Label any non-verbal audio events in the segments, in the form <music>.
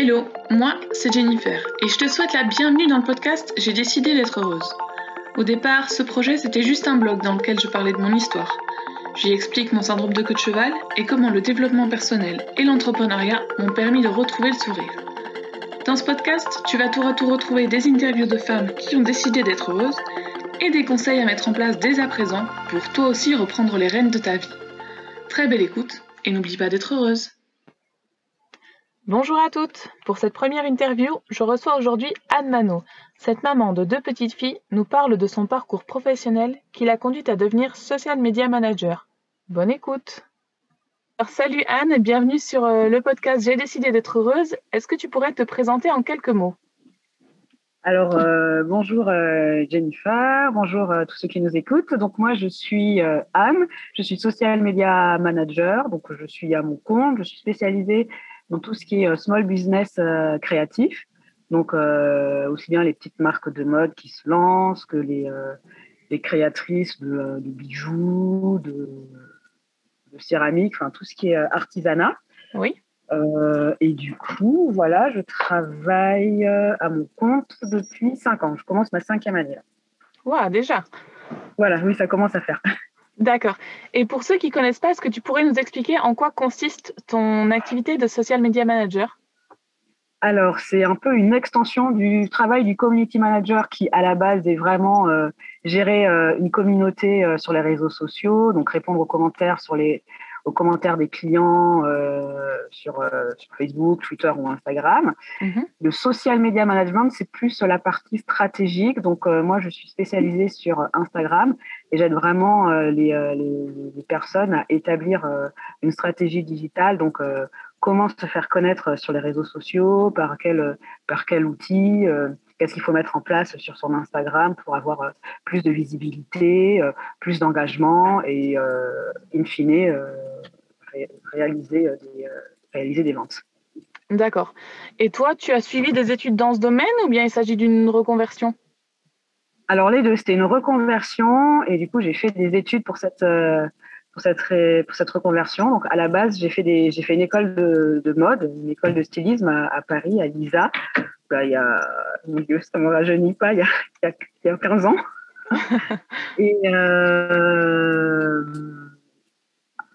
Hello, moi c'est Jennifer et je te souhaite la bienvenue dans le podcast J'ai décidé d'être heureuse. Au départ, ce projet c'était juste un blog dans lequel je parlais de mon histoire. J'y explique mon syndrome de queue de cheval et comment le développement personnel et l'entrepreneuriat m'ont permis de retrouver le sourire. Dans ce podcast, tu vas tour à tour retrouver des interviews de femmes qui ont décidé d'être heureuses et des conseils à mettre en place dès à présent pour toi aussi reprendre les rênes de ta vie. Très belle écoute et n'oublie pas d'être heureuse. Bonjour à toutes. Pour cette première interview, je reçois aujourd'hui Anne Mano. Cette maman de deux petites filles nous parle de son parcours professionnel qui l'a conduite à devenir social media manager. Bonne écoute. Alors, salut Anne bienvenue sur euh, le podcast J'ai décidé d'être heureuse. Est-ce que tu pourrais te présenter en quelques mots? Alors, euh, bonjour euh, Jennifer, bonjour tous ceux qui nous écoutent. Donc, moi, je suis Anne, je suis social media manager, donc je suis à mon compte, je suis spécialisée dans tout ce qui est small business créatif. Donc, aussi bien les petites marques de mode qui se lancent que les, les créatrices de, de bijoux, de, de céramique, enfin tout ce qui est euh, artisanat. Oui. Euh, et du coup, voilà, je travaille euh, à mon compte depuis cinq ans. Je commence ma cinquième année. Waouh, déjà. Voilà, oui, ça commence à faire. D'accord. Et pour ceux qui ne connaissent pas, est-ce que tu pourrais nous expliquer en quoi consiste ton activité de social media manager? Alors, c'est un peu une extension du travail du community manager qui, à la base, est vraiment euh, gérer euh, une communauté euh, sur les réseaux sociaux, donc répondre aux commentaires sur les aux commentaires des clients sur, sur, Facebook, Twitter ou Instagram. Mm-hmm. Le social media management, c'est plus la partie stratégique. Donc, moi, je suis spécialisée sur Instagram et j'aide vraiment les, les, les, personnes à établir une stratégie digitale. Donc, comment se faire connaître sur les réseaux sociaux, par quel, par quel outil, euh, qu'est-ce qu'il faut mettre en place sur son Instagram pour avoir euh, plus de visibilité, euh, plus d'engagement et, in fine, réaliser, des, réaliser des ventes. D'accord. Et toi, tu as suivi des études dans ce domaine ou bien il s'agit d'une reconversion? Alors les deux, c'était une reconversion et du coup j'ai fait des études pour cette pour cette, pour cette reconversion. Donc, à la base, j'ai fait, des, j'ai fait une école de, de mode, une école de stylisme à, Paris, à Lisa. Bah, il y a, ça ne me rajeunit pas, il y a, il y a, 15 ans. <laughs> Et euh,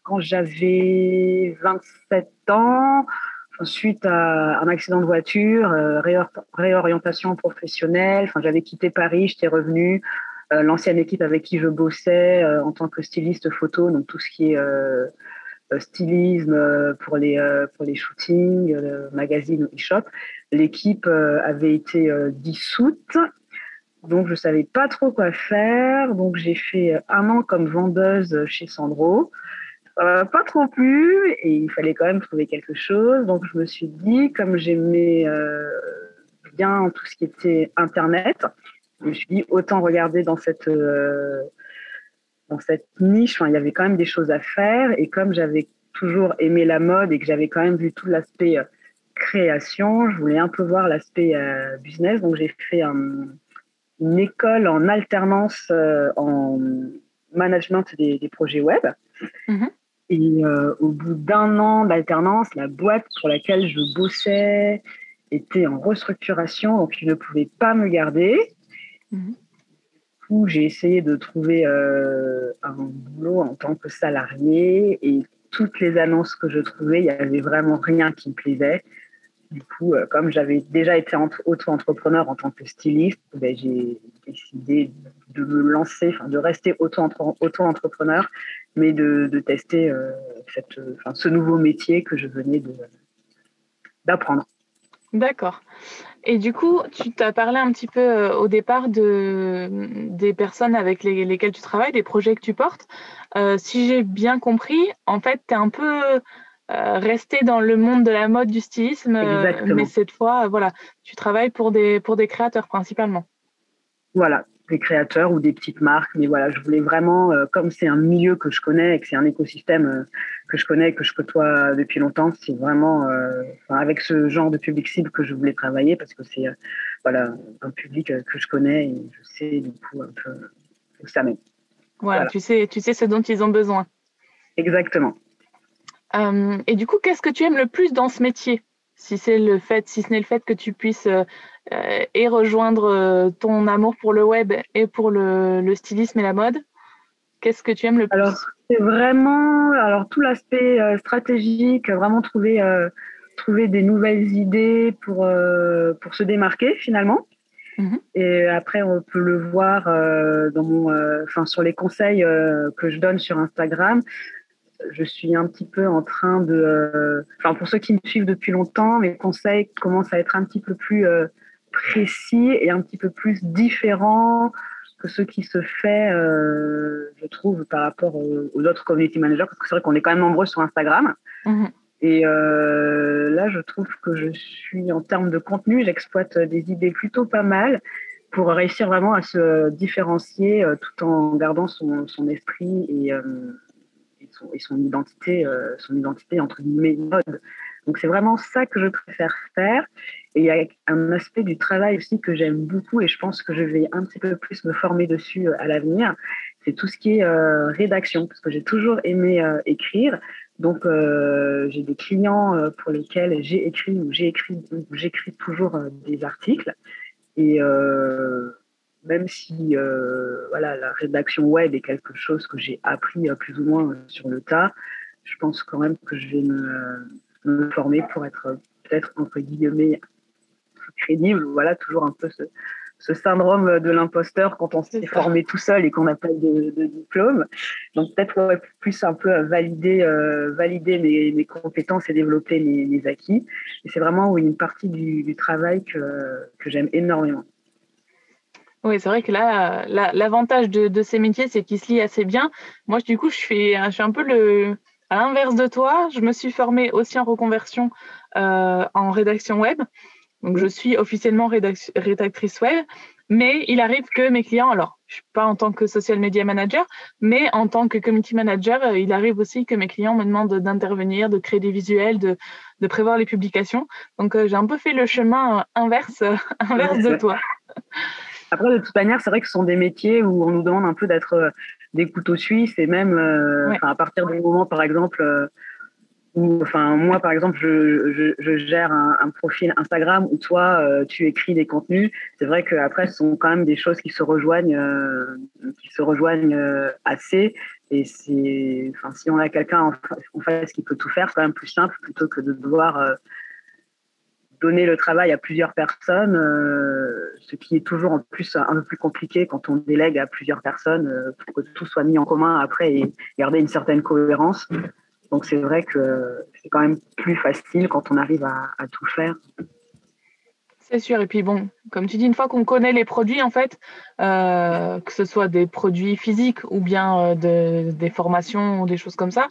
quand j'avais 27 ans, suite à un accident de voiture, euh, réorientation professionnelle, enfin, j'avais quitté Paris, j'étais revenue. Euh, l'ancienne équipe avec qui je bossais euh, en tant que styliste photo, donc tout ce qui est stylisme pour les, pour les shootings, magazines ou e-shop. L'équipe avait été dissoute, donc je ne savais pas trop quoi faire. Donc j'ai fait un an comme vendeuse chez Sandro. Ça pas trop plu et il fallait quand même trouver quelque chose. Donc je me suis dit, comme j'aimais bien tout ce qui était Internet, je me suis dit, autant regarder dans cette, euh, dans cette niche. il y avait quand même des choses à faire. Et comme j'avais toujours aimé la mode et que j'avais quand même vu tout l'aspect euh, création, je voulais un peu voir l'aspect euh, business. Donc, j'ai fait une école en alternance en management des, projets web. Mm-hmm. Et au bout d'un an d'alternance, la boîte pour laquelle je bossais était en restructuration, donc ils ne pouvaient pas me garder. Mhm. où j'ai essayé de trouver euh, un boulot en tant que salarié et toutes les annonces que je trouvais, il n'y avait vraiment rien qui me plaisait. Du coup, euh, comme j'avais déjà été auto-entrepreneur en tant que styliste, ben, j'ai décidé de me lancer, de rester auto-entrepreneur, mais de, tester euh, cette, ce nouveau métier que je venais d'apprendre. D'accord. Et du coup, tu t'as parlé un petit peu euh, au départ de, des personnes avec lesquelles tu travailles, des projets que tu portes. Euh, si j'ai bien compris, en fait, tu es un peu euh, resté dans le monde de la mode, du stylisme, mais cette fois, voilà, tu travailles pour des, pour des créateurs principalement. Voilà, des créateurs ou des petites marques. Mais voilà, je voulais vraiment, euh, comme c'est un milieu que je connais et que c'est un écosystème euh, que je connais et que je côtoie depuis longtemps, c'est vraiment euh, avec ce genre de public cible que je voulais travailler parce que c'est voilà, un public que je connais et je sais du coup un peu où ça mène. Voilà, Tu, sais, tu sais ce dont ils ont besoin. Exactement. et du coup, qu'est-ce que tu aimes le plus dans ce métier? Si c'est le fait, si ce n'est le fait que tu puisses et rejoindre ton amour pour le web et pour le, stylisme et la mode. Qu'est-ce que tu aimes le plus? Alors, c'est vraiment alors tout l'aspect stratégique, vraiment trouver trouver des nouvelles idées pour pour se démarquer finalement. Mhm. Et après, on peut le voir euh, dans mon, euh, sur les conseils euh, que je donne sur Instagram. Je suis un petit peu en train de, enfin, pour ceux qui me suivent depuis longtemps, mes conseils commencent à être un petit peu plus précis et un petit peu plus différents que ce qui se fait, je trouve, par rapport aux, autres community managers, parce que c'est vrai qu'on est quand même nombreux sur Instagram. Mhm. Et euh, là, je trouve que je suis, en termes de contenu, j'exploite des idées plutôt pas mal pour réussir vraiment à se différencier euh, tout en gardant son, son esprit et, euh, et, son, et, son, identité, euh, son identité entre guillemets mode. Donc c'est vraiment ça que je préfère faire. Et il y a un aspect du travail aussi que j'aime beaucoup et je pense que je vais un petit peu plus me former dessus à l'avenir. C'est tout ce qui est rédaction, parce que j'ai toujours aimé écrire. Donc, euh, j'ai des clients euh, pour lesquels j'ai écrit ou j'écris toujours euh, des articles. Et même si voilà, la rédaction web est quelque chose que j'ai appris plus ou moins sur le tas, je pense quand même que je vais me, me former pour être peut-être entre guillemets crédible. Voilà, toujours un peu ce, ce syndrome de l'imposteur quand on s'est formé tout seul et qu'on n'a pas de, diplôme. Donc peut-être plus un peu valider, euh, valider mes, compétences et développer mes, acquis. Et c'est vraiment une partie du, travail que, que j'aime énormément. Oui, c'est vrai que là, l'avantage de, ces métiers, c'est qu'ils se lient assez bien. Moi, du coup, je suis, je suis un peu le, à l'inverse de toi. Je me suis formée aussi en reconversion euh, en rédaction web. Donc, je suis officiellement rédactrice web, mais il arrive que mes clients, alors, je suis pas en tant que social media manager, mais en tant que community manager, euh, il arrive aussi que mes clients me demandent d'intervenir, de créer des visuels, de, de prévoir les publications. Donc, euh, j'ai un peu fait le chemin euh, inverse, <laughs> inverse de toi. Après, de toute manière, c'est vrai que ce sont des métiers où on nous demande un peu d'être des couteaux suisses et même à partir du moment, par exemple, enfin, moi, par exemple, je, je, gère un, profil Instagram où toi, euh, tu écris des contenus. C'est vrai qu'après, ce sont quand même des choses qui se rejoignent, euh, qui se rejoignent euh, assez. Et c'est, enfin, si on a quelqu'un en, face qui peut tout faire, c'est quand même plus simple plutôt que de devoir donner le travail à plusieurs personnes, ce qui est toujours en plus un peu plus compliqué quand on délègue à plusieurs personnes pour que tout soit mis en commun après et garder une certaine cohérence. Donc c'est vrai que c'est quand même plus facile quand on arrive à, tout faire. C'est sûr. Et puis bon, comme tu dis, une fois qu'on connaît les produits, en fait, euh, que ce soit des produits physiques ou bien euh, des formations ou des choses comme ça,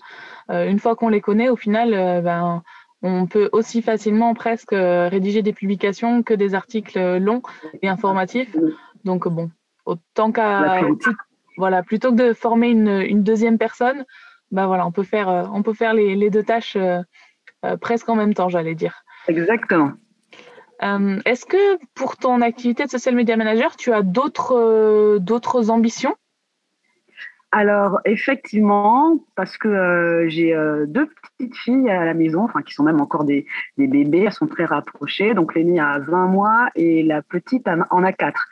euh, une fois qu'on les connaît, au final, ben, on peut aussi facilement presque rédiger des publications que des articles longs et informatifs. Donc bon, autant qu'à voilà, plutôt que de former une deuxième personne, bah voilà, on peut faire, euh, on peut faire les, deux tâches euh, euh, presque en même temps, j'allais dire. Exactement. Est-ce que pour ton activité de social media manager, tu as d'autres d'autres ambitions? Alors effectivement, parce que j'ai deux petites filles à la maison, enfin qui sont même encore des, des bébés, elles sont très rapprochées. Donc l'aînée a 20 mois et la petite en a 4.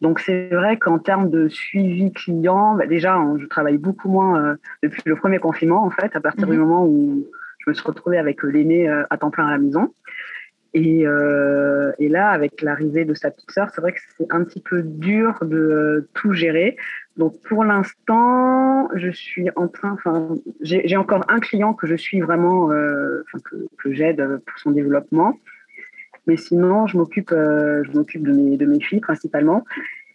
Donc c'est vrai qu'en termes de suivi client, bah, déjà je travaille beaucoup moins euh, depuis le premier confinement en fait, à partir du mhm. moment où je me suis retrouvée avec euh, l'aîné euh, à temps plein à la maison. Et, et là, avec l'arrivée de sa petite sœur, c'est vrai que c'est un petit peu dur de tout gérer. Donc pour l'instant, je suis en train, enfin, j'ai encore un client que je suis vraiment, que, que j'aide pour son développement. Mais sinon, je m'occupe, euh, de mes, filles principalement.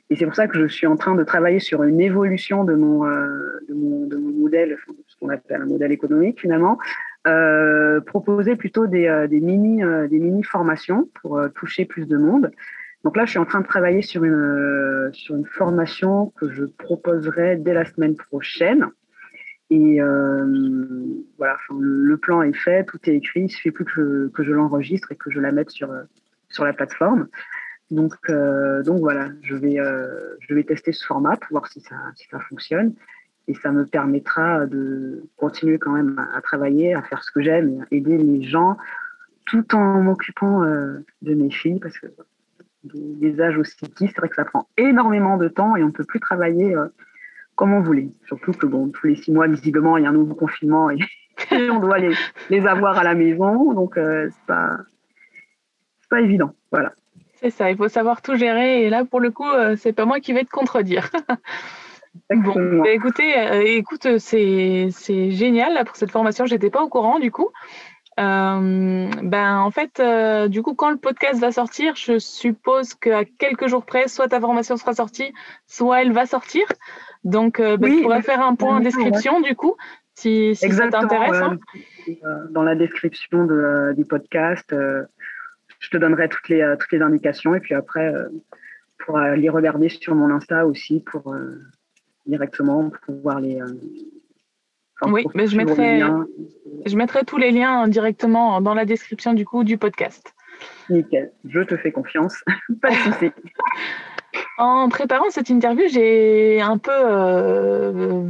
Et c'est pour ça que je suis en train de travailler sur une évolution de mon, euh, de mon, de mon, modèle, ce qu'on appelle un modèle économique finalement, euh, proposer plutôt des, des, mini, des mini formations pour toucher plus de monde. Donc là, je suis en train de travailler sur une, sur une formation que je proposerai dès la semaine prochaine. Et euh, voilà, le plan est fait, tout est écrit, il suffit plus que, que je l'enregistre et que je la mette sur, sur la plateforme. Donc, euh, donc voilà, je vais, euh, je vais tester ce format pour voir si ça, si ça fonctionne. Et ça me permettra de continuer quand même à, travailler, à faire ce que j'aime, aider les gens tout en m'occupant de mes filles parce que des, âges aussi petits, c'est vrai que ça prend énormément de temps et on ne peut plus travailler comme on voulait. Surtout que bon, tous les six mois, visiblement, il y a un nouveau confinement et, <laughs> on doit les, les, avoir à la maison. Donc, euh, c'est pas, pas évident. Voilà. C'est ça, il faut savoir tout gérer. Et là, pour le coup, euh, c'est pas moi qui vais te contredire. <laughs> bon, bah, écoutez, euh, écoute, c'est génial là, pour cette formation. J'étais pas au courant du coup. Euh, ben en fait, euh, du coup, quand le podcast va sortir, je suppose qu'à quelques jours près, soit ta formation sera sortie, soit elle va sortir. Donc, euh, ben, tu pourrais faire un point en description, du coup, si, si ça t'intéresse. Hein. Dans la description de, du podcast, je te donnerai toutes les, toutes les indications. Et puis après, pour les regarder sur mon Insta aussi, pour directement pouvoir les oui, mais je mettrai, je mettrai tous les liens directement dans la description du coup du podcast. Nickel, je te fais confiance, <laughs> pas de souci. <laughs> En préparant cette interview, j'ai un peu euh,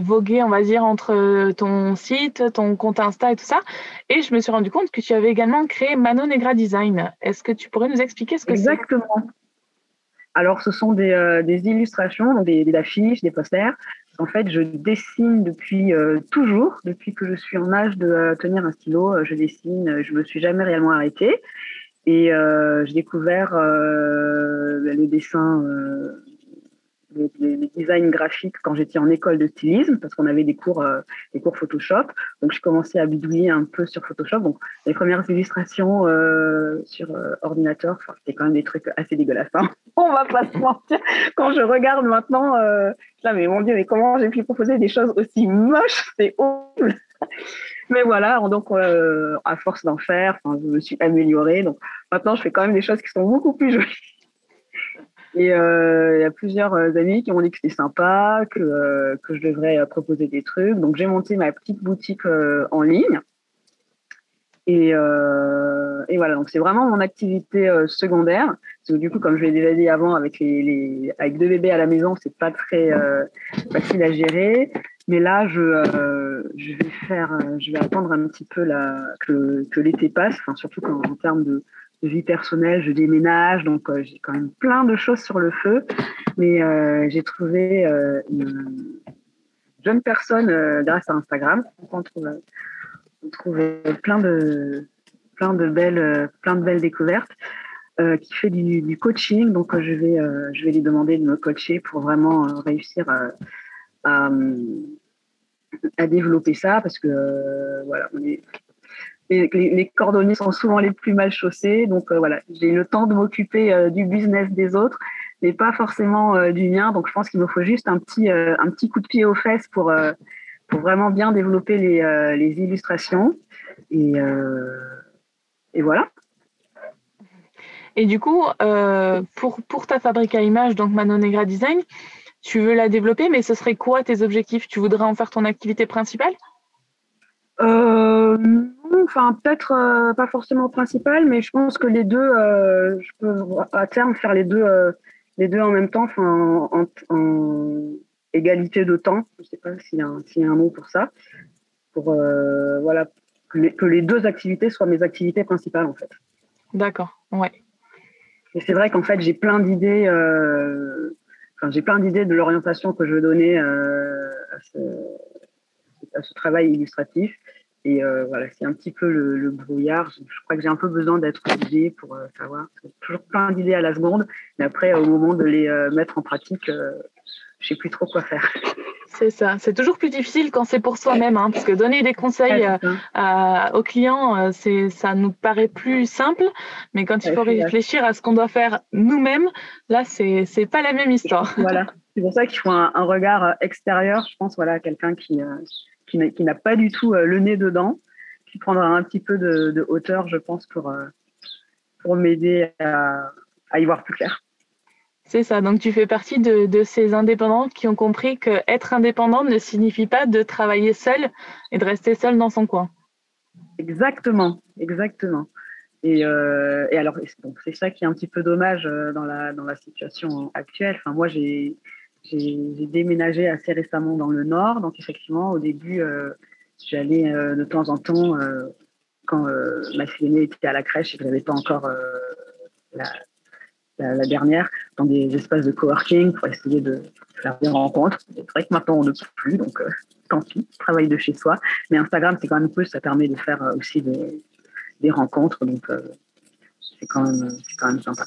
vogué, on va dire, entre ton site, ton compte Insta et tout ça. Et je me suis rendu compte que tu avais également créé Mano Negra Design. Est-ce que tu pourrais nous expliquer ce que c'est? Exactement. Alors, ce sont des, euh, illustrations, des, affiches, des posters en fait, je dessine depuis euh, toujours, depuis que je suis en âge de tenir un stylo, je dessine, je me suis jamais réellement arrêtée. Et j'ai découvert le dessin les, designs graphiques quand j'étais en école de stylisme parce qu'on avait des cours euh, des cours Photoshop. Donc je commençais à bidouiller un peu sur Photoshop. Donc les premières illustrations euh, sur euh, ordinateur c'était quand même des trucs assez dégueulasses hein. <laughs> on va pas se mentir. Quand je regarde maintenant là mais mon dieu mais comment j'ai pu proposer des choses aussi moches? C'est horrible mais voilà, donc à force d'en faire, je me suis améliorée. Donc maintenant, je fais quand même des choses qui sont beaucoup plus jolies. Et euh, il y a plusieurs euh, amis qui m'ont dit que c'était sympa, que, euh, que je devrais proposer des trucs. Donc j'ai monté ma petite boutique en ligne. Et, et, voilà, donc c'est vraiment mon activité secondaire. Parce que du coup, comme je l'ai déjà dit avant, avec, les, avec deux bébés à la maison, c'est pas très facile à gérer. Mais là, je, je vais faire, vais attendre un petit peu que, l'été passe, enfin, surtout en termes de, vie personnelle, je déménage, donc euh, j'ai quand même plein de choses sur le feu. Mais euh, j'ai trouvé euh, une jeune personne grâce à Instagram. on trouve, plein de belles découvertes. qui fait du, du, coaching, donc je vais je vais lui demander de me coacher pour vraiment réussir à, à, développer ça parce que voilà on est les, cordonniers sont souvent les plus mal chaussés. Donc euh, voilà, j'ai le temps de m'occuper euh, du business des autres, mais pas forcément euh, du mien. Donc je pense qu'il me faut juste un petit, un petit coup de pied aux fesses pour, pour vraiment bien développer les, les illustrations. Et, et, voilà. Et du coup, pour, pour ta fabrique à images, donc Manon Negra Design, tu veux la développer, mais ce serait quoi tes objectifs? Tu voudrais en faire ton activité principale? Enfin peut-être euh, pas forcément principal, mais je pense que les deux, euh, je peux à terme faire les deux, euh, les deux en même temps, enfin en, égalité de temps. Je sais pas s'il y, y, a un mot pour ça, pour voilà que les, que les, deux activités soient mes activités principales en fait. D'accord, ouais. Et c'est vrai qu'en fait j'ai plein d'idées. Enfin, j'ai plein d'idées de l'orientation que je veux donner à ce, à ce travail illustratif. Et euh, voilà, c'est un petit peu le, brouillard. Je, crois que j'ai un peu besoin d'être guidée pour euh, savoir. Toujours plein d'idées à la seconde, mais après, au moment de les euh, mettre en pratique, je sais plus trop quoi faire. <laughs> C'est ça. C'est toujours plus difficile quand c'est pour soi-même, hein, parce que donner des conseils aux clients, c'est, ça nous paraît plus simple, mais quand il faut réfléchir à ce qu'on doit faire nous-mêmes, là, c'est, c'est pas la même histoire. <laughs> Voilà. C'est pour ça qu'il faut un, un regard extérieur. Je pense, voilà, quelqu'un qui qui n'a pas du tout euh, le nez dedans, qui prendra un petit peu de, hauteur, je pense, pour, euh, pour m'aider à, y voir plus clair. C'est ça, donc tu fais partie de, ces indépendantes qui ont compris que être indépendante ne signifie pas de travailler seul et de rester seul dans son coin. Exactement, exactement. Et, euh, alors, c'est ça qui est un petit peu dommage dans la, dans la situation actuelle. Enfin, moi, j'ai déménagé assez récemment dans le nord, donc effectivement, au début, euh, j'allais euh, de temps en temps euh, quand ma fille était à la crèche et que je n'avais pas encore la, la, dernière, dans des espaces de coworking pour essayer de faire des rencontres. C'est vrai que maintenant, on ne peut plus, donc tant pis, travail de chez soi. Mais Instagram, c'est quand même cool, ça permet de faire aussi des, rencontres, donc c'est quand, même, quand même sympa.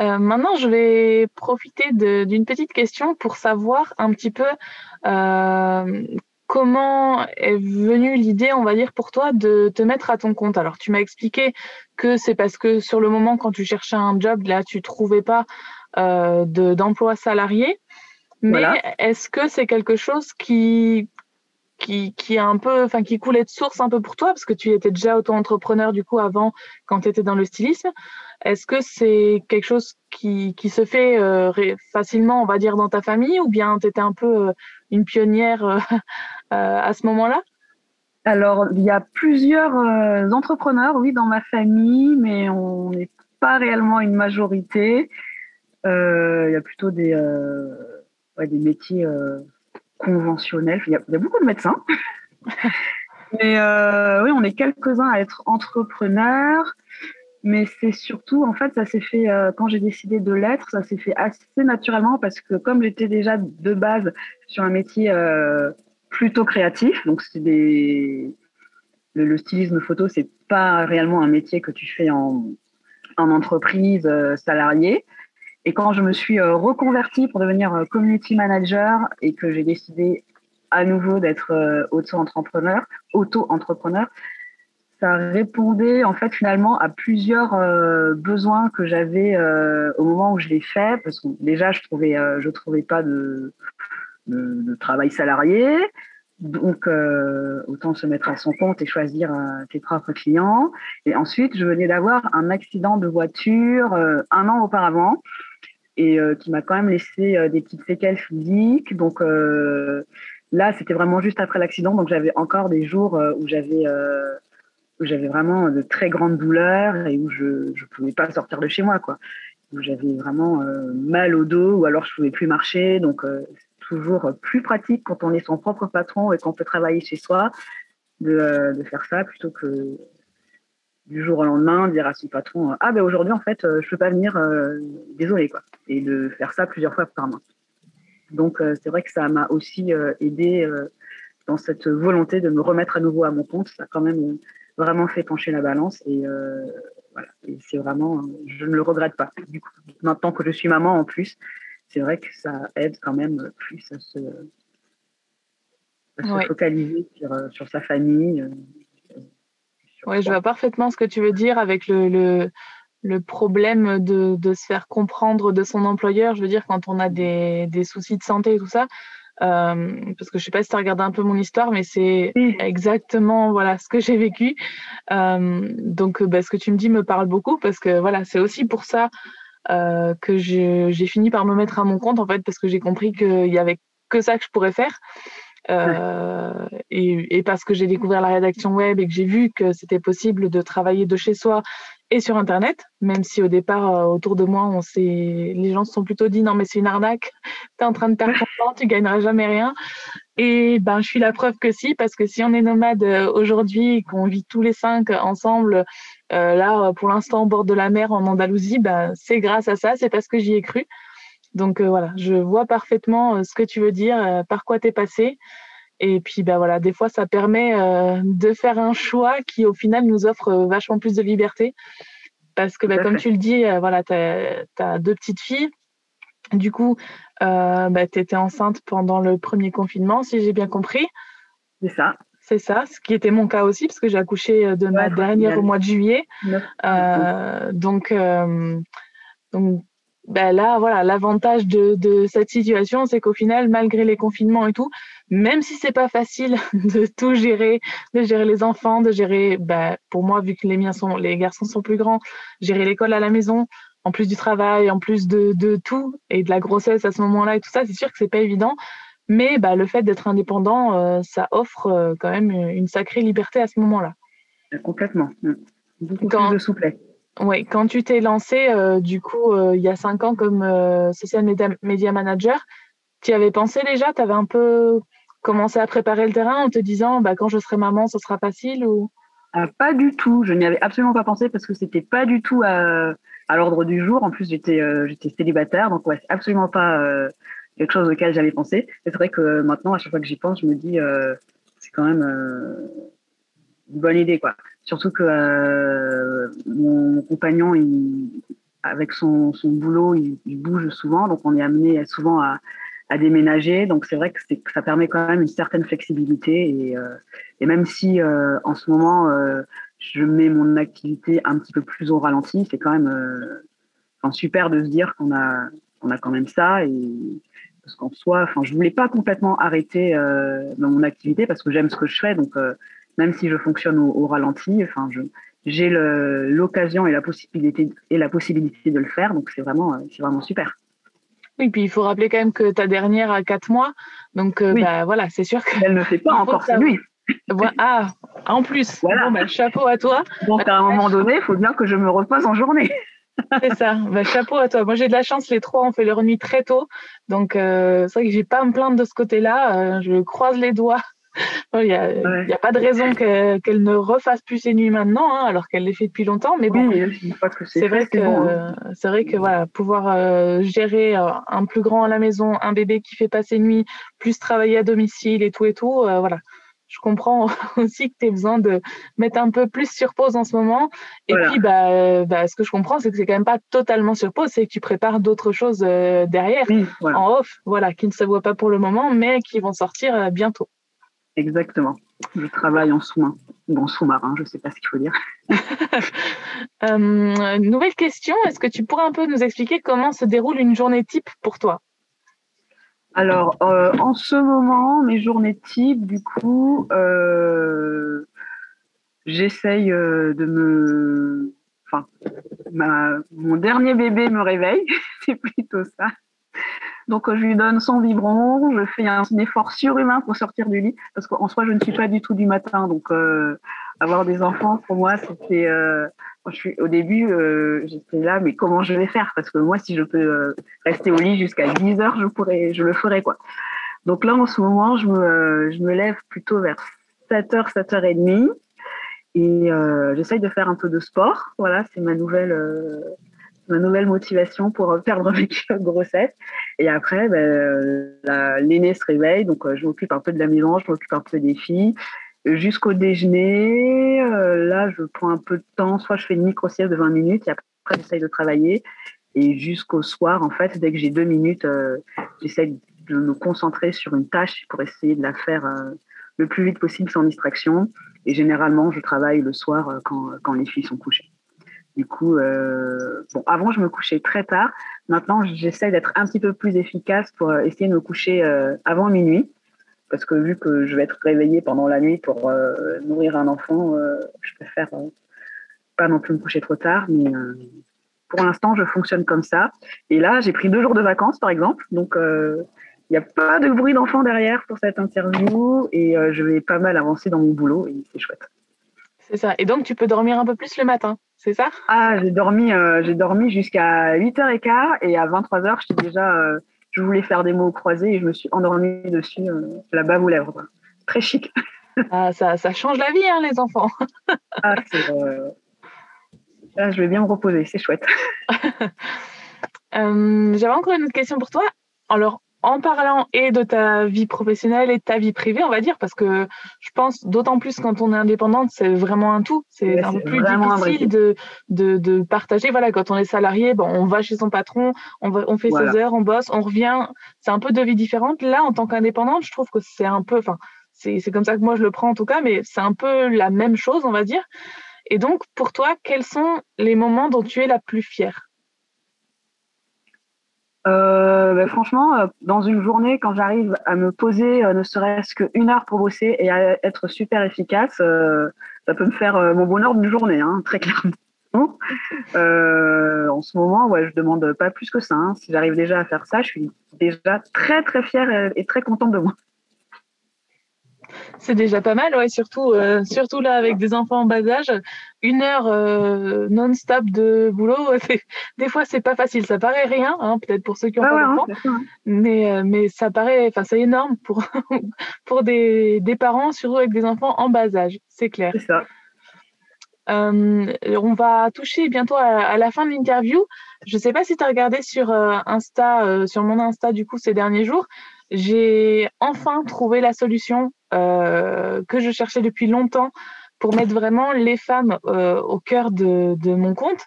Euh, maintenant, je vais profiter d'une petite question pour savoir un petit peu euh, comment est venue l'idée, on va dire, pour toi de te mettre à ton compte? Alors, tu m'as expliqué que c'est parce que sur le moment, quand tu cherchais un job, là, tu trouvais pas euh, d'emploi salarié. Mais est-ce que c'est quelque chose qui, qui, qui un peu, enfin, qui coulait de source un peu pour toi, parce que tu étais déjà auto-entrepreneur du coup avant, quand tu étais dans le stylisme. Est-ce que c'est quelque chose qui, qui se fait euh, facilement, on va dire, dans ta famille ou bien tu étais un peu euh, une pionnière euh, <laughs> à ce moment-là? Alors, il y a plusieurs entrepreneurs, oui, dans ma famille, mais on n'est pas réellement une majorité. Il y a plutôt des, des métiers conventionnels. Il y, a beaucoup de médecins. <laughs> mais oui, on est quelques-uns à être entrepreneurs. Mais c'est surtout, en fait, ça s'est fait, euh, quand j'ai décidé de l'être, ça s'est fait assez naturellement parce que comme j'étais déjà de base sur un métier euh, plutôt créatif, donc. Le, stylisme photo, c'est pas réellement un métier que tu fais en, en entreprise euh, salariée. Et quand je me suis reconvertie pour devenir community manager et que j'ai décidé à nouveau d'être auto-entrepreneur, auto-entrepreneur, ça répondait en fait finalement à plusieurs euh, besoins que j'avais euh, au moment où je l'ai fait. Parce que déjà je trouvais euh, je trouvais pas de, de, travail salarié. Donc autant se mettre à son compte et choisir tes propres clients. Et ensuite je venais d'avoir un accident de voiture un an auparavant et qui m'a quand même laissé des petites séquelles physiques donc là c'était vraiment juste après l'accident donc j'avais encore des jours où j'avais où j'avais vraiment de très grandes douleurs et où je ne pouvais pas sortir de chez moi, quoi. Où j'avais vraiment euh, mal au dos ou alors je pouvais plus marcher. Donc, euh, toujours plus pratique quand on est son propre patron et qu'on peut travailler chez soi de, euh, de, faire ça plutôt que du jour au lendemain dire à son patron Ah, ben aujourd'hui, en fait, je peux pas venir, désolé, quoi. Et de faire ça plusieurs fois par mois. Donc, c'est vrai que ça m'a aussi aidé dans cette volonté de me remettre à nouveau à mon compte. Ça a quand même vraiment fait pencher la balance et euh, voilà. Et c'est vraiment, je ne le regrette pas. Du coup, maintenant que je suis maman en plus, c'est vrai que ça aide quand même plus à se, focaliser sur, euh, sur, sa famille. Euh, oui, je vois parfaitement ce que tu veux dire avec le, le, le problème de, de, se faire comprendre de son employeur. Je veux dire, quand on a des, des soucis de santé et tout ça, euh, parce que je sais pas si tu as regardé un peu mon histoire, mais c'est exactement voilà ce que j'ai vécu. Euh, donc, bah, ce que tu me dis me parle beaucoup parce que voilà, c'est aussi pour ça euh, que j'ai fini par me mettre à mon compte en fait, parce que j'ai compris qu'il y avait que ça que je pourrais faire. Euh, et, parce que j'ai découvert la rédaction web et que j'ai vu que c'était possible de travailler de chez soi et sur Internet, même si au départ, euh, autour de moi, on les gens se sont plutôt dit non, mais c'est une arnaque, tu es en train de perdre ton temps, tu gagneras jamais rien. Et ben, je suis la preuve que si, parce que si on est nomade euh, aujourd'hui et qu'on vit tous les cinq ensemble, là, pour l'instant, au bord de la mer en Andalousie, ben, c'est grâce à ça, c'est parce que j'y ai cru. Donc voilà, je vois parfaitement ce que tu veux dire, par quoi tu es passé. Et puis, ben voilà, des fois, ça permet euh, de faire un choix qui, au final, nous offre euh, vachement plus de liberté. Parce que, ben, comme tu le dis, euh, voilà, tu as, deux petites filles. Du coup, euh, ben, tu étais enceinte pendant le premier confinement, si j'ai bien compris. C'est ça. C'est ça, ce qui était mon cas aussi, parce que j'ai accouché de ma dernière au mois de juillet. donc, donc ben là, voilà, l'avantage de, de, cette situation, c'est qu'au final, malgré les confinements et tout, même si c'est pas facile <laughs> de tout gérer, de gérer les enfants, de gérer, ben, pour moi, vu que les miens sont, les garçons sont plus grands, gérer l'école à la maison, en plus du travail, en plus de, de tout et de la grossesse à ce moment-là et tout ça, c'est sûr que c'est pas évident. Mais bah, le fait d'être indépendant, euh, ça offre euh, quand même une sacrée liberté à ce moment-là. Complètement. Beaucoup plus de souplesse. Oui, quand tu t'es lancé, euh, du coup, euh, il y a cinq ans comme euh, social media, manager, tu avais pensé déjà? Tu avais un peu commencé à préparer le terrain en te disant bah, quand je serai maman, ce sera facile ou... ah, Pas du tout. Je n'y avais absolument pas pensé parce que c'était pas du tout à, à l'ordre du jour. En plus, j'étais célibataire, donc ouais, c'est absolument pas quelque chose auquel j'avais pensé. C'est vrai que maintenant, à chaque fois que j'y pense, je me dis c'est quand même une bonne idée, quoi. Surtout que euh, mon compagnon, il, avec son, son boulot, il, bouge souvent, donc on est amené souvent à, à déménager. Donc c'est vrai que, que, ça permet quand même une certaine flexibilité. Et, euh, et même si euh, en ce moment, euh, je mets mon activité un petit peu plus au ralenti, c'est quand même euh, enfin, super de se dire qu'on a, on a quand même ça. Et, parce qu'en soi, enfin, je voulais pas complètement arrêter dans mon activité parce que j'aime ce que je fais. Donc même si je fonctionne au, ralenti, enfin, j'ai l'occasion et la possibilité et la possibilité de le faire, donc c'est vraiment, c'est vraiment super. Oui, puis il faut rappeler quand même que ta dernière a quatre mois, donc euh, bah, voilà, c'est sûr qu'elle ne fait pas encore nuits. Ah, en plus, voilà. Bah, chapeau à toi. Donc à un moment donné, il faut bien que je me repose en journée. <laughs> C'est ça. Bah, chapeau à toi. Moi, j'ai de la chance. Les trois ont fait leur nuit très tôt. Donc, euh, c'est vrai que j'ai pas à me plaindre de ce côté-là. Euh, je croise les doigts <laughs> il n'y a, pas de raison qu'elle ne refasse plus ses nuits maintenant, hein, alors qu'elle les fait depuis longtemps. Mais bon, c'est vrai que hein. c'est vrai que voilà, pouvoir euh, gérer euh, un plus grand à la maison, un bébé qui fait pas ses nuits, plus travailler à domicile et tout et tout, euh, voilà. Je comprends <laughs> aussi que tu as besoin de mettre un peu plus sur pause en ce moment. Et puis, bah, bah, ce que je comprends, c'est que c'est quand même pas totalement sur pause, c'est que tu prépares d'autres choses derrière, en off, voilà, qui ne se voient pas pour le moment, mais qui vont sortir bientôt. Exactement. Je travaille en sous-main ou en sous-marin, je ne sais pas ce qu'il faut dire. <laughs> euh, nouvelle question, est-ce que tu pourrais un peu nous expliquer comment se déroule une journée type pour toi? Alors, euh, en ce moment, mes journées type, du coup, euh, j'essaye de me... Enfin, mon dernier bébé me réveille, <laughs> c'est plutôt ça. Donc, je lui donne son biberon, je fais un, effort surhumain pour sortir du lit, parce qu'en soi, je ne suis pas du tout du matin. Donc, euh, avoir des enfants, pour moi, c'était... Euh, au début, euh, j'étais là, mais comment je vais faire? Parce que moi, si je peux rester au lit jusqu'à 10 heures, je, pourrais, je le ferais. quoi. Donc là, en ce moment, je me, je me lève plutôt vers 7h, 7h30. Et j'essaye de faire un peu de sport. Voilà, c'est ma nouvelle ma nouvelle motivation pour euh, perdre mes grossesse. Et après, ben, se réveille, donc euh, je m'occupe un peu de la maison, je m'occupe un peu des filles. Jusqu'au déjeuner, euh, là, je prends un peu de temps, soit je fais une micro-sieste de 20 minutes, et après, j'essaye de travailler. Et jusqu'au soir, en fait, dès que j'ai deux minutes, j'essaie de me concentrer sur une tâche pour essayer de la faire le plus vite possible sans distraction. Et généralement, je travaille le soir quand, quand les filles sont couchées. Du coup, euh, bon, avant, je me couchais très tard. Maintenant, j'essaie d'être un petit peu plus efficace pour euh, essayer de me coucher euh, avant minuit. Parce que vu que je vais être réveillée pendant la nuit pour nourrir un enfant, je préfère pas non plus me coucher trop tard. Mais pour l'instant, je fonctionne comme ça. Et là, j'ai pris deux jours de vacances, par exemple. Donc, il n'y a pas de bruit d'enfant derrière pour cette interview. Et je vais pas mal avancer dans mon boulot. Et c'est chouette. C'est ça. Et donc, tu peux dormir un peu plus le matin c'est ça? Ah, j'ai dormi, euh, j'ai dormi jusqu'à 8h15 et à 23h, j'étais déjà, euh, je voulais faire des mots croisés et je me suis endormie dessus, euh, la bave aux lèvres. Très chic. Ah, ça, ça, change la vie, hein, les enfants. ah, Là, je vais bien me reposer, c'est chouette. <laughs> J'avais encore une autre question pour toi. Alors, en parlant et de ta vie professionnelle et de ta vie privée, on va dire, parce que je pense d'autant plus quand on est indépendante, c'est vraiment un tout. C'est un peu plus difficile de, de, de, partager. Voilà, quand on est salarié, bon, on va chez son patron, on, va, on fait ses heures, on bosse, on revient. C'est un peu deux vies différentes. Là, en tant qu'indépendante, je trouve que c'est un peu, enfin, c'est comme ça que moi je le prends en tout cas, mais c'est un peu la même chose, on va dire. Et donc, pour toi, quels sont les moments dont tu es la plus fière? Euh, ben, franchement, euh, dans une journée, quand j'arrive à me poser euh, ne serait-ce qu'une heure pour bosser et à être super efficace, ça peut me faire mon bonheur d'une journée, hein, très clairement. <laughs> en ce moment, ouais, je demande pas plus que ça. Hein. Si j'arrive déjà à faire ça, je suis déjà très très fière et très contente de moi c'est déjà pas mal, ouais, surtout, euh, surtout là avec des enfants en bas âge. Une heure euh, non-stop de boulot, <laughs> des fois c'est pas facile. Ça paraît rien, hein, peut-être pour ceux qui ont pas d'enfants, mais, euh, mais ça paraît, enfin c'est énorme pour, <laughs> pour des, des parents, surtout avec des enfants en bas âge, c'est clair. C'est ça. on va toucher bientôt à, la fin de l'interview. Je ne sais pas si tu as regardé sur Insta, sur mon Insta du coup ces derniers jours. J'ai enfin trouvé la solution que je cherchais depuis longtemps pour mettre vraiment les femmes au cœur de, mon compte.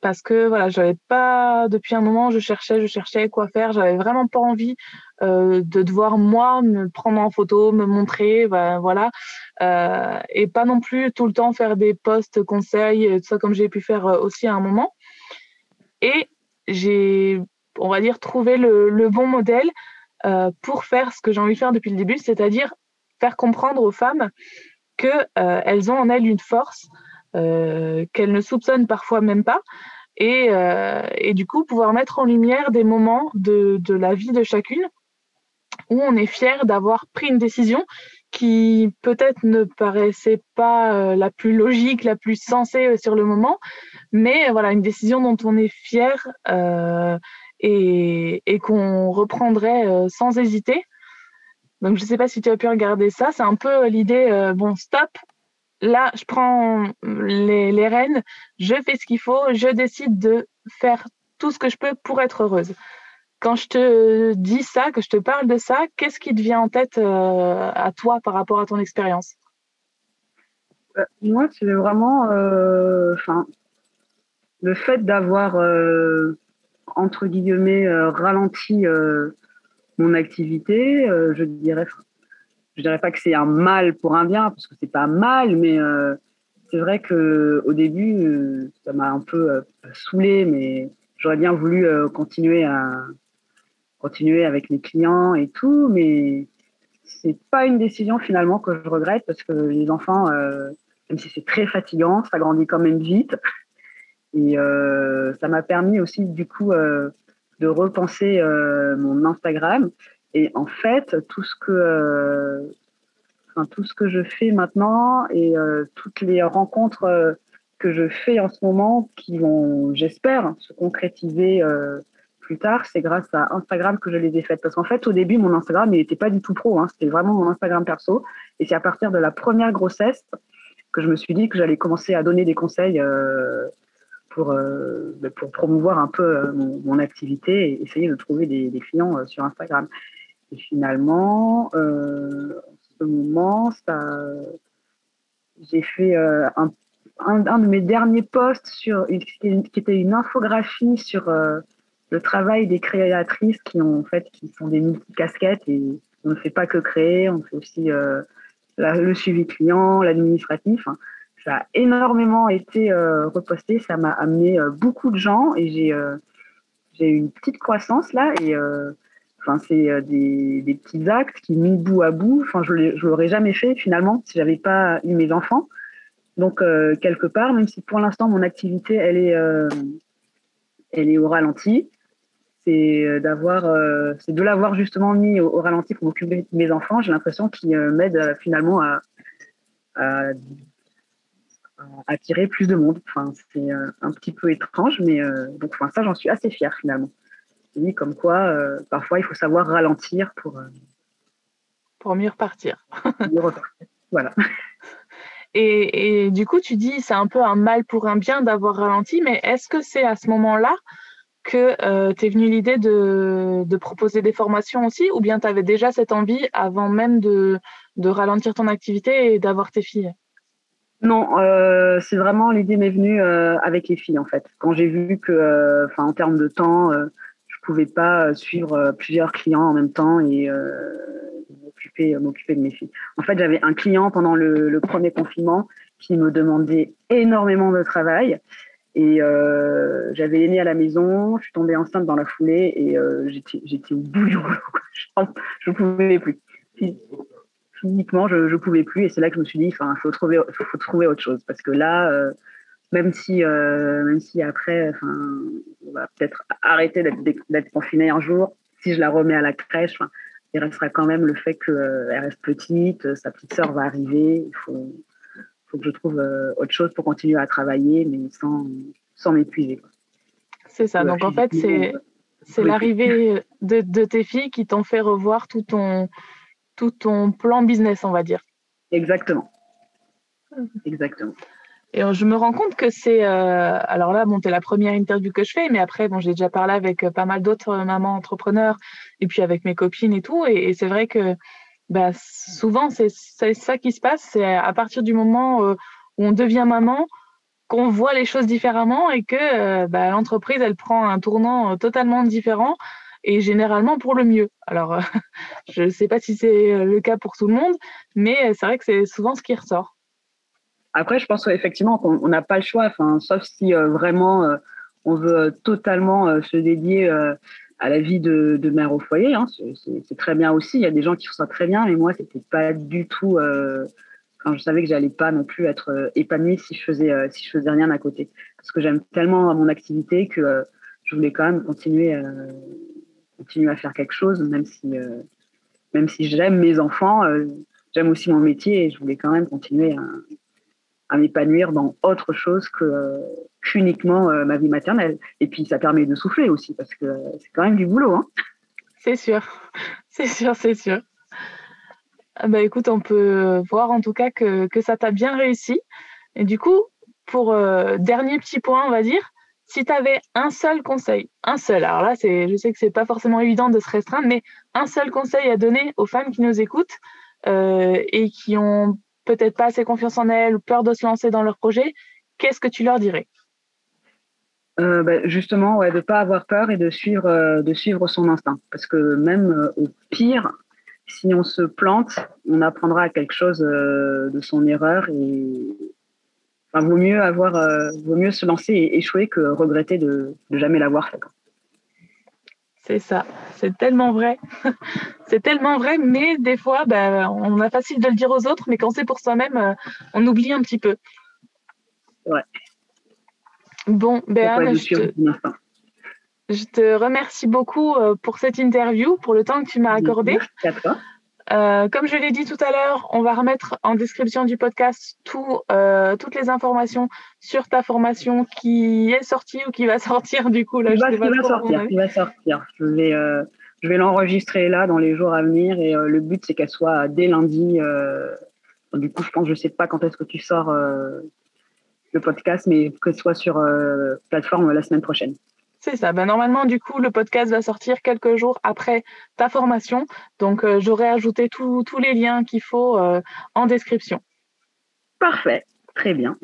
Parce que voilà, j'avais pas depuis un moment, je cherchais, je cherchais quoi faire, j'avais vraiment pas envie euh, de devoir moi me prendre en photo, me montrer, ben, voilà, euh, et pas non plus tout le temps faire des posts conseils, tout ça comme j'ai pu faire euh, aussi à un moment. Et j'ai, on va dire, trouvé le, bon modèle euh, pour faire ce que j'ai envie de faire depuis le début, c'est-à-dire faire comprendre aux femmes que euh, ont en elles une force euh, qu'elles ne soupçonnent parfois même pas. Et, euh, et, du coup, pouvoir mettre en lumière des moments de, de la vie de chacune où on est fier d'avoir pris une décision qui peut-être ne paraissait pas la plus logique, la plus sensée sur le moment, mais voilà, une décision dont on est fier et, et qu'on reprendrait sans hésiter. Donc je ne sais pas si tu as pu regarder ça, c'est un peu l'idée, bon, stop, là, je prends les, les rênes, je fais ce qu'il faut, je décide de faire tout ce que je peux pour être heureuse. Quand je te dis ça, que je te parle de ça, qu'est-ce qui te vient en tête euh, à toi par rapport à ton expérience? Euh, Moi, c'est vraiment euh, le fait d'avoir, euh, entre guillemets, euh, ralenti euh, mon activité, je dirais je dirais pas que c'est un mal pour un bien parce que c'est pas mal, mais euh, c'est vrai que au début euh, ça m'a un peu euh, saoulé, mais j'aurais bien voulu euh, continuer à continuer avec mes clients et tout, mais c'est pas une décision finalement que je regrette parce que les enfants, euh, même si c'est très fatigant, ça grandit quand même vite. Et euh, ça m'a permis aussi du coup de repenser mon Instagram et en fait, tout ce que, euh, enfin, tout ce que je fais maintenant et euh, toutes les rencontres euh, que je fais en ce moment, qui vont, j'espère, se concrétiser euh, plus tard, c'est grâce à Instagram que je les ai faites. Parce qu'en fait, au début, mon Instagram, il n'était pas du tout pro. Hein, C'était vraiment mon Instagram perso. Et c'est à partir de la première grossesse que je me suis dit que j'allais commencer à donner des conseils euh, pour, euh, ben, pour promouvoir un peu euh, mon, activité et essayer de trouver des, clients sur Instagram. Et finalement, euh, en ce moment, ça, j'ai fait euh, un, un, de mes derniers posts sur qui était une infographie sur euh, le travail des créatrices qui ont en fait qui sont des multicasquettes et on ne fait pas que créer, on fait aussi euh, le suivi client, l'administratif. Hein. Ça a énormément été euh, reposté, ça m'a amené euh, beaucoup de gens et j'ai euh, j'ai une petite croissance là et Enfin, c'est euh, des, des, petits actes qui, mis bout à bout, enfin, je ne l'aurais jamais fait finalement si j'avais pas eu mes enfants. Donc, euh, quelque part, même si pour l'instant mon activité, elle est, euh, elle est au ralenti, c'est euh, d'avoir, euh, c'est de l'avoir justement mis au, ralenti pour m'occuper de mes enfants. J'ai l'impression qu'ils euh, m'aident finalement à, attirer plus de monde. Enfin, c'est un petit peu étrange, mais donc, enfin, ça, j'en suis assez fière finalement comme quoi euh, parfois il faut savoir ralentir pour, euh, pour mieux repartir. mieux repartir. <laughs> Voilà. Et, et, du coup, tu dis c'est un peu un mal pour un bien d'avoir ralenti, mais est-ce que c'est à ce moment-là que euh, t'es venu l'idée de, de, proposer des formations aussi, ou bien tu avais déjà cette envie avant même de, de ralentir ton activité et d'avoir tes filles? Non, euh, c'est vraiment l'idée m'est venue euh, avec les filles en fait. Quand j'ai vu que, euh, enfin, en termes de temps, pouvais pas suivre plusieurs clients en même temps et euh, m'occuper m'occuper de mes filles. En fait, j'avais un client pendant le, le, premier confinement qui me demandait énormément de travail et euh, j'avais l'aîné à la maison, je suis tombée enceinte dans la foulée et euh, j'étais au bout du rouleau. je ne pouvais plus. Physiquement, je ne pouvais plus et c'est là que je me suis dit, enfin, faut trouver, faut trouver autre chose parce que là, euh, même si, euh, même si après, enfin, on va peut-être arrêter d'être confiné un jour. Si je la remets à la crèche, il restera quand même le fait qu'elle euh, reste petite, sa petite sœur va arriver. Il faut, faut que je trouve euh, autre chose pour continuer à travailler, mais sans, sans m'épuiser. C'est ça. Donc en fait, c'est c'est l'arrivée de, de, tes filles qui t'ont fait revoir tout ton, tout ton plan business, on va dire. Exactement. Exactement. Et je me rends compte que c'est. Euh, alors là, bon, c'est la première interview que je fais, mais après, bon, j'ai déjà parlé avec pas mal d'autres mamans entrepreneurs et puis avec mes copines et tout. Et, c'est vrai que bah, souvent, c'est ça qui se passe. C'est à partir du moment où on devient maman qu'on voit les choses différemment et que bah, l'entreprise, elle prend un tournant totalement différent et généralement pour le mieux. Alors, <laughs> je ne sais pas si c'est le cas pour tout le monde, mais c'est vrai que c'est souvent ce qui ressort. Après, je pense effectivement qu'on n'a pas le choix, enfin, sauf si euh, vraiment euh, on veut euh, totalement se dédier à la vie de, mère au foyer. Hein. C'est très bien aussi. Il y a des gens qui font très bien, mais moi, c'était pas du tout. quand je savais que j'allais pas non plus être épanouie si je faisais si je faisais rien à côté, parce que j'aime tellement mon activité que je voulais quand même continuer continuer à faire quelque chose, même si même si j'aime mes enfants, j'aime aussi mon métier et je voulais quand même continuer à à m'épanouir dans autre chose que qu'uniquement euh, ma vie maternelle. Et puis ça permet de souffler aussi parce que c'est quand même du boulot. Hein. C'est sûr, <laughs> c'est sûr, c'est sûr. Ah bah écoute, on peut voir en tout cas que, que ça t'a bien réussi. Et du coup, pour euh, dernier petit point, on va dire, si tu avais un seul conseil, un seul, alors là, je sais que c'est pas forcément évident de se restreindre, mais un seul conseil à donner aux femmes qui nous écoutent euh, et qui ont peut-être pas assez confiance en elles ou peur de se lancer dans leur projet, qu'est-ce que tu leur dirais? Euh, bah, justement, ouais, de ne pas avoir peur et de suivre, euh, de suivre son instinct. Parce que même au pire, si on se plante, on apprendra quelque chose de son erreur et enfin, vaut mieux avoir, vaut mieux se lancer et échouer que regretter de, de jamais l'avoir fait. C'est ça, c'est tellement vrai. <laughs> c'est tellement vrai, mais des fois, ben, on a facile de le dire aux autres, mais quand c'est pour soi-même, euh, on oublie un petit peu. Ouais. Bon, ben, je, te, je, te, remercie beaucoup euh, pour cette interview, pour le temps que tu m'as accordé. Merci à toi. Euh, comme je l'ai dit tout à l'heure, on va remettre en description du podcast tout, euh, toutes les informations sur ta formation qui est sortie ou qui va <laughs> sortir du coup. Là, je va, sortir, va sortir. Je vais, euh, je vais l'enregistrer là dans les jours à venir et le but c'est qu'elle soit dès lundi. du coup, je pense, je sais pas quand est-ce que tu sors le podcast, mais que ce soit sur plateforme la semaine prochaine. C'est ça. Ben, normalement, du coup, le podcast va sortir quelques jours après ta formation. Donc, euh, j'aurai ajouté tous les liens qu'il faut euh, en description. Parfait. Très bien.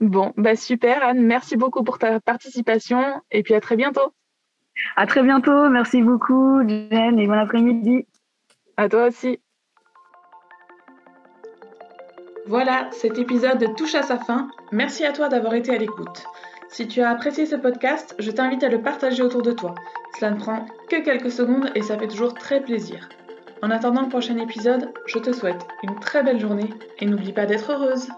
Bon, ben, super, Anne. Merci beaucoup pour ta participation et puis à très bientôt. À très bientôt. Merci beaucoup, Jen, et bon après-midi. À toi aussi. Voilà, cet épisode touche à sa fin. Merci à toi d'avoir été à l'écoute. Si tu as apprécié ce podcast, je t'invite à le partager autour de toi. Cela ne prend que quelques secondes et ça fait toujours très plaisir. En attendant le prochain épisode, je te souhaite une très belle journée et n'oublie pas d'être heureuse.